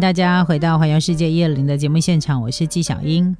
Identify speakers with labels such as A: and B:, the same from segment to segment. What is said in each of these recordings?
A: 大家回到《环游世界一二零》的节目现场，我是纪晓英。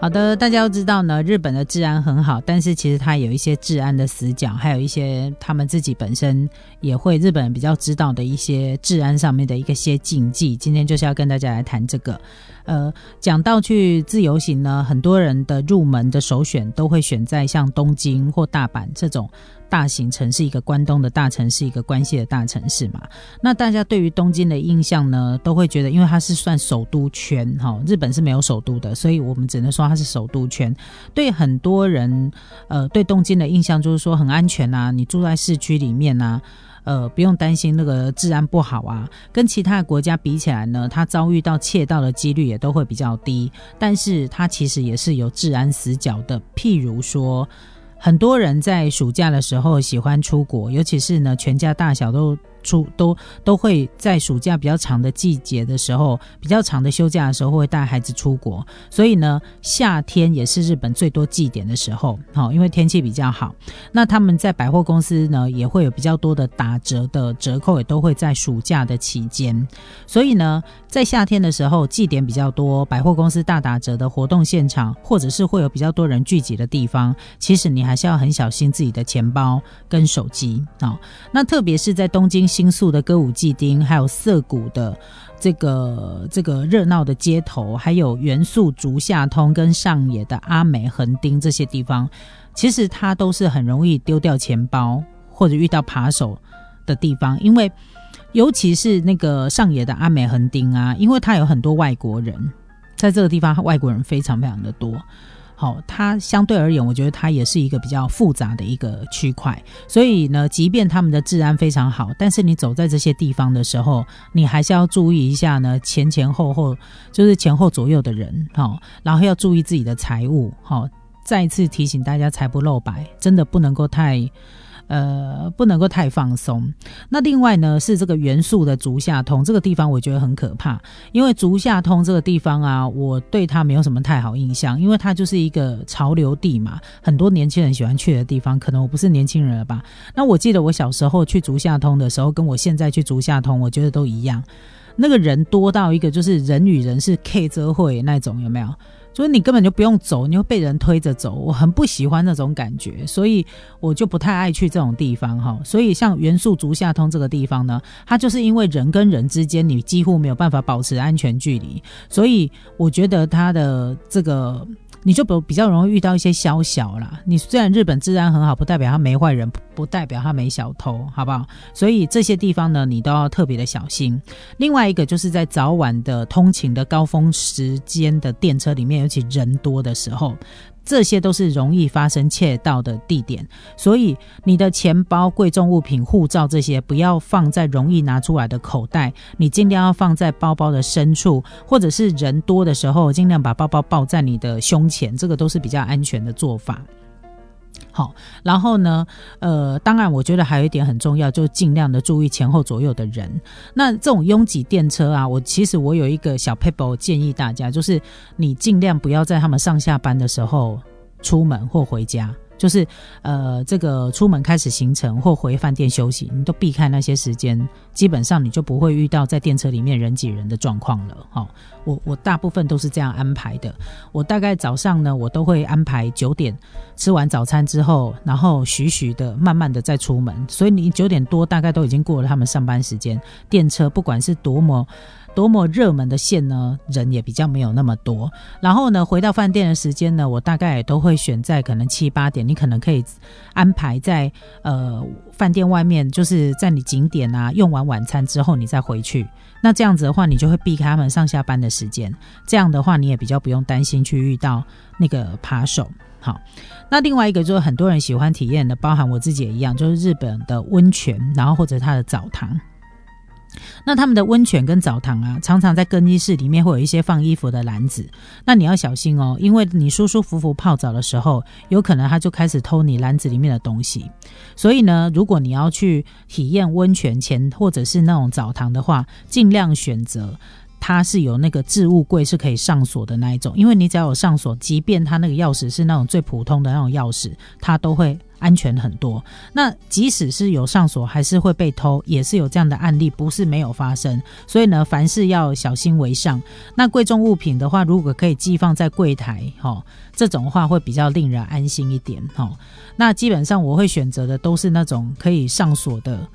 A: 好的，大家都知道呢，日本的治安很好，但是其实它有一些治安的死角，还有一些他们自己本身也会日本比较知道的一些治安上面的一些禁忌。今天就是要跟大家来谈这个。呃，讲到去自由行呢，很多人的入门的首选都会选在像东京或大阪这种。大型城市，一个关东的大城市，一个关西的大城市嘛。那大家对于东京的印象呢，都会觉得，因为它是算首都圈，哈，日本是没有首都的，所以我们只能说它是首都圈。对很多人，呃，对东京的印象就是说很安全啊，你住在市区里面啊，呃，不用担心那个治安不好啊。跟其他的国家比起来呢，它遭遇到窃盗的几率也都会比较低，但是它其实也是有治安死角的，譬如说。很多人在暑假的时候喜欢出国，尤其是呢，全家大小都。出都都会在暑假比较长的季节的时候，比较长的休假的时候会带孩子出国，所以呢，夏天也是日本最多祭典的时候，好，因为天气比较好。那他们在百货公司呢，也会有比较多的打折的折扣，也都会在暑假的期间。所以呢，在夏天的时候，祭典比较多，百货公司大打折的活动现场，或者是会有比较多人聚集的地方，其实你还是要很小心自己的钱包跟手机啊。那特别是在东京。新宿的歌舞伎町，还有涩谷的这个这个热闹的街头，还有元素竹下通跟上野的阿美横丁这些地方，其实它都是很容易丢掉钱包或者遇到扒手的地方。因为尤其是那个上野的阿美横丁啊，因为它有很多外国人，在这个地方外国人非常非常的多。好，它相对而言，我觉得它也是一个比较复杂的一个区块。所以呢，即便他们的治安非常好，但是你走在这些地方的时候，你还是要注意一下呢，前前后后就是前后左右的人，好，然后要注意自己的财物，好，再一次提醒大家，财不露白，真的不能够太。呃，不能够太放松。那另外呢，是这个元素的足下通这个地方，我觉得很可怕。因为足下通这个地方啊，我对它没有什么太好印象，因为它就是一个潮流地嘛，很多年轻人喜欢去的地方。可能我不是年轻人了吧？那我记得我小时候去足下通的时候，跟我现在去足下通，我觉得都一样。那个人多到一个，就是人与人是 K 遮会那种，有没有？所以你根本就不用走，你会被人推着走。我很不喜欢那种感觉，所以我就不太爱去这种地方哈。所以像元素足下通这个地方呢，它就是因为人跟人之间你几乎没有办法保持安全距离，所以我觉得它的这个。你就比比较容易遇到一些宵小啦。你虽然日本治安很好，不代表他没坏人，不代表他没小偷，好不好？所以这些地方呢，你都要特别的小心。另外一个就是在早晚的通勤的高峰时间的电车里面，尤其人多的时候。这些都是容易发生窃盗的地点，所以你的钱包、贵重物品、护照这些不要放在容易拿出来的口袋，你尽量要放在包包的深处，或者是人多的时候，尽量把包包抱在你的胸前，这个都是比较安全的做法。好，然后呢，呃，当然，我觉得还有一点很重要，就尽量的注意前后左右的人。那这种拥挤电车啊，我其实我有一个小 paper 建议大家，就是你尽量不要在他们上下班的时候出门或回家。就是呃，这个出门开始行程或回饭店休息，你都避开那些时间，基本上你就不会遇到在电车里面人挤人的状况了。哈，我我大部分都是这样安排的。我大概早上呢，我都会安排九点吃完早餐之后，然后徐徐的、慢慢的再出门。所以你九点多大概都已经过了他们上班时间，电车不管是多么。多么热门的线呢？人也比较没有那么多。然后呢，回到饭店的时间呢，我大概也都会选在可能七八点。你可能可以安排在呃饭店外面，就是在你景点啊用完晚餐之后，你再回去。那这样子的话，你就会避开他们上下班的时间。这样的话，你也比较不用担心去遇到那个扒手。好，那另外一个就是很多人喜欢体验的，包含我自己也一样，就是日本的温泉，然后或者它的澡堂。那他们的温泉跟澡堂啊，常常在更衣室里面会有一些放衣服的篮子，那你要小心哦，因为你舒舒服服泡澡的时候，有可能他就开始偷你篮子里面的东西。所以呢，如果你要去体验温泉前或者是那种澡堂的话，尽量选择它是有那个置物柜是可以上锁的那一种，因为你只要有上锁，即便它那个钥匙是那种最普通的那种钥匙，它都会。安全很多。那即使是有上锁，还是会被偷，也是有这样的案例，不是没有发生。所以呢，凡事要小心为上。那贵重物品的话，如果可以寄放在柜台，哈，这种话会比较令人安心一点，哈。那基本上我会选择的都是那种可以上锁的。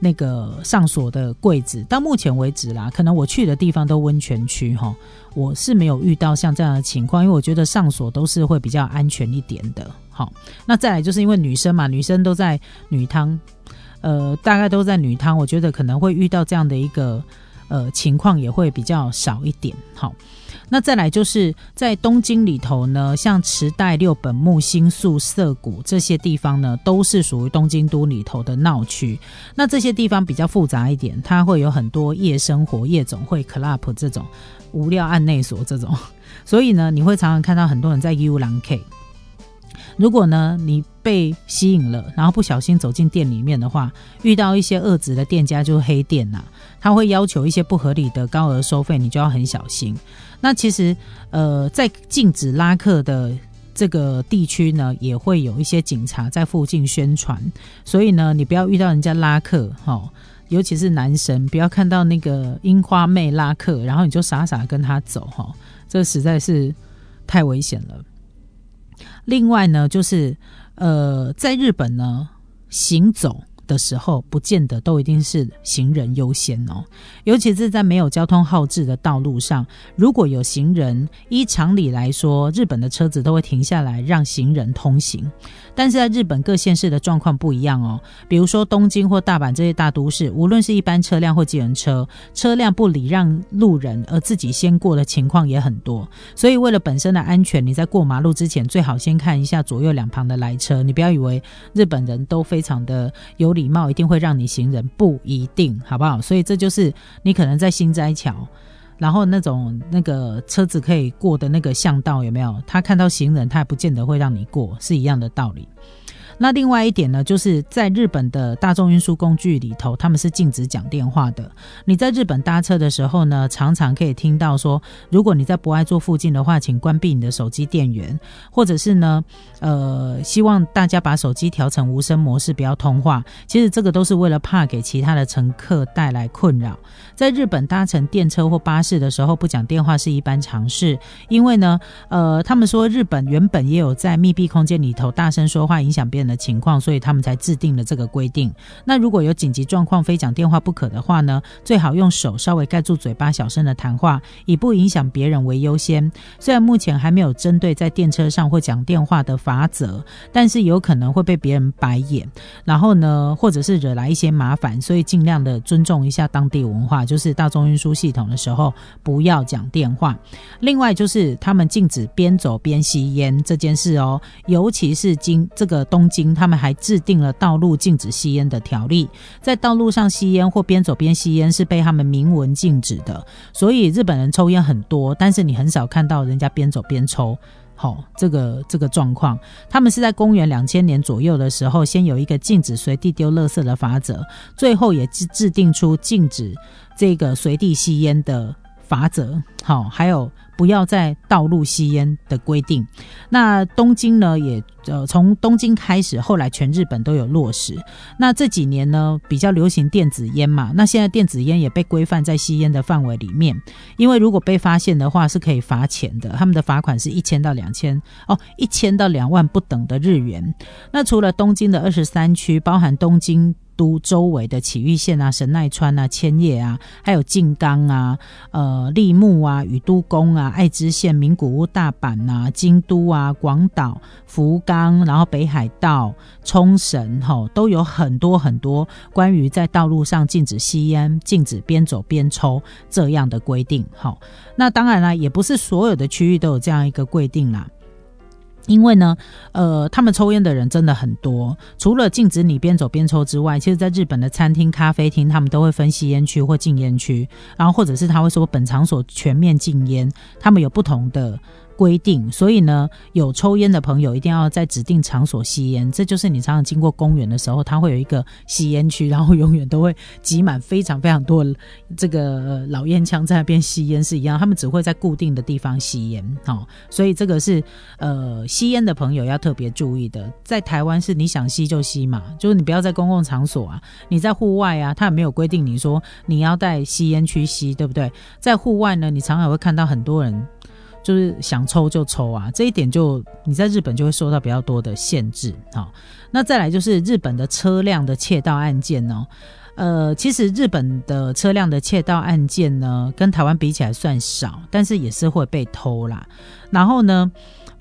A: 那个上锁的柜子，到目前为止啦，可能我去的地方都温泉区哈，我是没有遇到像这样的情况，因为我觉得上锁都是会比较安全一点的。好，那再来就是因为女生嘛，女生都在女汤，呃，大概都在女汤，我觉得可能会遇到这样的一个呃情况，也会比较少一点。好。那再来就是在东京里头呢，像池袋、六本木、新宿、涩谷这些地方呢，都是属于东京都里头的闹区。那这些地方比较复杂一点，它会有很多夜生活、夜总会、club 这种无料案内所这种，所以呢，你会常常看到很多人在 U 兰 K。如果呢，你被吸引了，然后不小心走进店里面的话，遇到一些恶质的店家，就是黑店呐，他会要求一些不合理的高额收费，你就要很小心。那其实，呃，在禁止拉客的这个地区呢，也会有一些警察在附近宣传，所以呢，你不要遇到人家拉客哈，尤其是男生，不要看到那个樱花妹拉客，然后你就傻傻跟他走哈，这实在是太危险了。另外呢，就是呃，在日本呢，行走的时候，不见得都一定是行人优先哦。尤其是在没有交通号志的道路上，如果有行人，依常理来说，日本的车子都会停下来让行人通行。但是在日本各县市的状况不一样哦，比如说东京或大阪这些大都市，无论是一般车辆或机人车，车辆不礼让路人而自己先过的情况也很多。所以为了本身的安全，你在过马路之前最好先看一下左右两旁的来车。你不要以为日本人都非常的有礼礼貌，一定会让你行人，不一定，好不好？所以这就是你可能在新斋桥。然后那种那个车子可以过的那个巷道有没有？他看到行人，他也不见得会让你过，是一样的道理。那另外一点呢，就是在日本的大众运输工具里头，他们是禁止讲电话的。你在日本搭车的时候呢，常常可以听到说，如果你在不爱坐附近的话，请关闭你的手机电源，或者是呢，呃，希望大家把手机调成无声模式，不要通话。其实这个都是为了怕给其他的乘客带来困扰。在日本搭乘电车或巴士的时候，不讲电话是一般常事，因为呢，呃，他们说日本原本也有在密闭空间里头大声说话影响别人。的情况，所以他们才制定了这个规定。那如果有紧急状况，非讲电话不可的话呢？最好用手稍微盖住嘴巴，小声的谈话，以不影响别人为优先。虽然目前还没有针对在电车上或讲电话的法则，但是有可能会被别人白眼，然后呢，或者是惹来一些麻烦，所以尽量的尊重一下当地文化，就是大众运输系统的时候不要讲电话。另外就是他们禁止边走边吸烟这件事哦，尤其是今这个东京。他们还制定了道路禁止吸烟的条例，在道路上吸烟或边走边吸烟是被他们明文禁止的。所以日本人抽烟很多，但是你很少看到人家边走边抽。好，这个这个状况，他们是在公元两千年左右的时候，先有一个禁止随地丢垃圾的法则，最后也制制定出禁止这个随地吸烟的。法则好，还有不要在道路吸烟的规定。那东京呢，也呃从东京开始，后来全日本都有落实。那这几年呢，比较流行电子烟嘛，那现在电子烟也被规范在吸烟的范围里面。因为如果被发现的话，是可以罚钱的。他们的罚款是一千到两千哦，一千到两万不等的日元。那除了东京的二十三区，包含东京。都周围的埼玉县啊、神奈川啊、千叶啊，还有静冈啊、呃、立木啊、宇都宫啊、爱知县、名古屋、大阪啊、京都啊、广岛、福然后北海道、冲绳，吼，都有很多很多关于在道路上禁止吸烟、禁止边走边抽这样的规定。好，那当然了，也不是所有的区域都有这样一个规定啦。因为呢，呃，他们抽烟的人真的很多。除了禁止你边走边抽之外，其实在日本的餐厅、咖啡厅，他们都会分吸烟区或禁烟区，然后或者是他会说本场所全面禁烟，他们有不同的。规定，所以呢，有抽烟的朋友一定要在指定场所吸烟。这就是你常常经过公园的时候，它会有一个吸烟区，然后永远都会挤满非常非常多这个老烟枪在那边吸烟是一样，他们只会在固定的地方吸烟。哦，所以这个是呃吸烟的朋友要特别注意的。在台湾是你想吸就吸嘛，就是你不要在公共场所啊，你在户外啊，他也没有规定你说你要在吸烟区吸，对不对？在户外呢，你常常会看到很多人就是想抽就抽啊，这一点就你在日本就会受到比较多的限制啊。那再来就是日本的车辆的窃盗案件呢，呃，其实日本的车辆的窃盗案件呢，跟台湾比起来算少，但是也是会被偷啦。然后呢？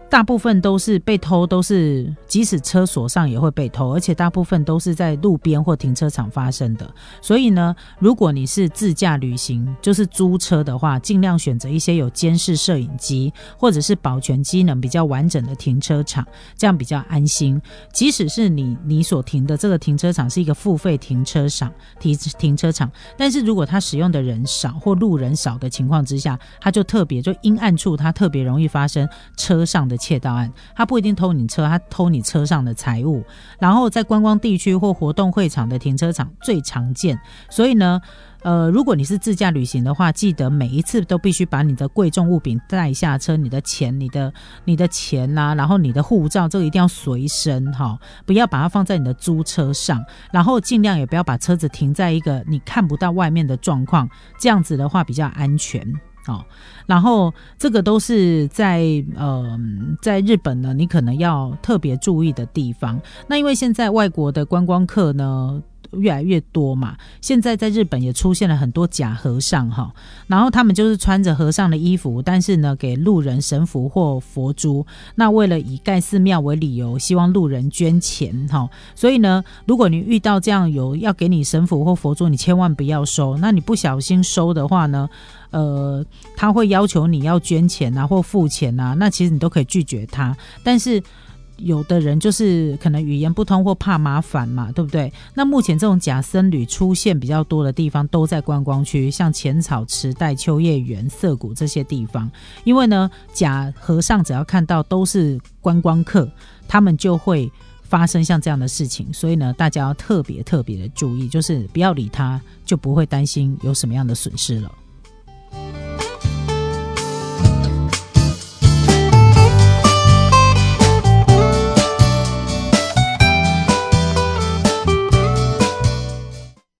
A: 大部分都是被偷，都是即使车锁上也会被偷，而且大部分都是在路边或停车场发生的。所以呢，如果你是自驾旅行，就是租车的话，尽量选择一些有监视摄影机或者是保全机能比较完整的停车场，这样比较安心。即使是你你所停的这个停车场是一个付费停车场停停车场，但是如果它使用的人少或路人少的情况之下，它就特别就阴暗处，它特别容易发生车上的。窃盗案，他不一定偷你车，他偷你车上的财物。然后在观光地区或活动会场的停车场最常见。所以呢，呃，如果你是自驾旅行的话，记得每一次都必须把你的贵重物品带下车，你的钱、你的、你的钱呐，然后你的护照，这个一定要随身哈，不要把它放在你的租车上。然后尽量也不要把车子停在一个你看不到外面的状况，这样子的话比较安全。哦，然后这个都是在呃，在日本呢，你可能要特别注意的地方。那因为现在外国的观光客呢。越来越多嘛，现在在日本也出现了很多假和尚哈，然后他们就是穿着和尚的衣服，但是呢给路人神符或佛珠，那为了以盖寺庙为理由，希望路人捐钱哈，所以呢，如果你遇到这样有要给你神符或佛珠，你千万不要收，那你不小心收的话呢，呃，他会要求你要捐钱啊或付钱啊，那其实你都可以拒绝他，但是。有的人就是可能语言不通或怕麻烦嘛，对不对？那目前这种假僧侣出现比较多的地方都在观光区，像浅草、池袋、秋叶原、涩谷这些地方。因为呢，假和尚只要看到都是观光客，他们就会发生像这样的事情。所以呢，大家要特别特别的注意，就是不要理他，就不会担心有什么样的损失了。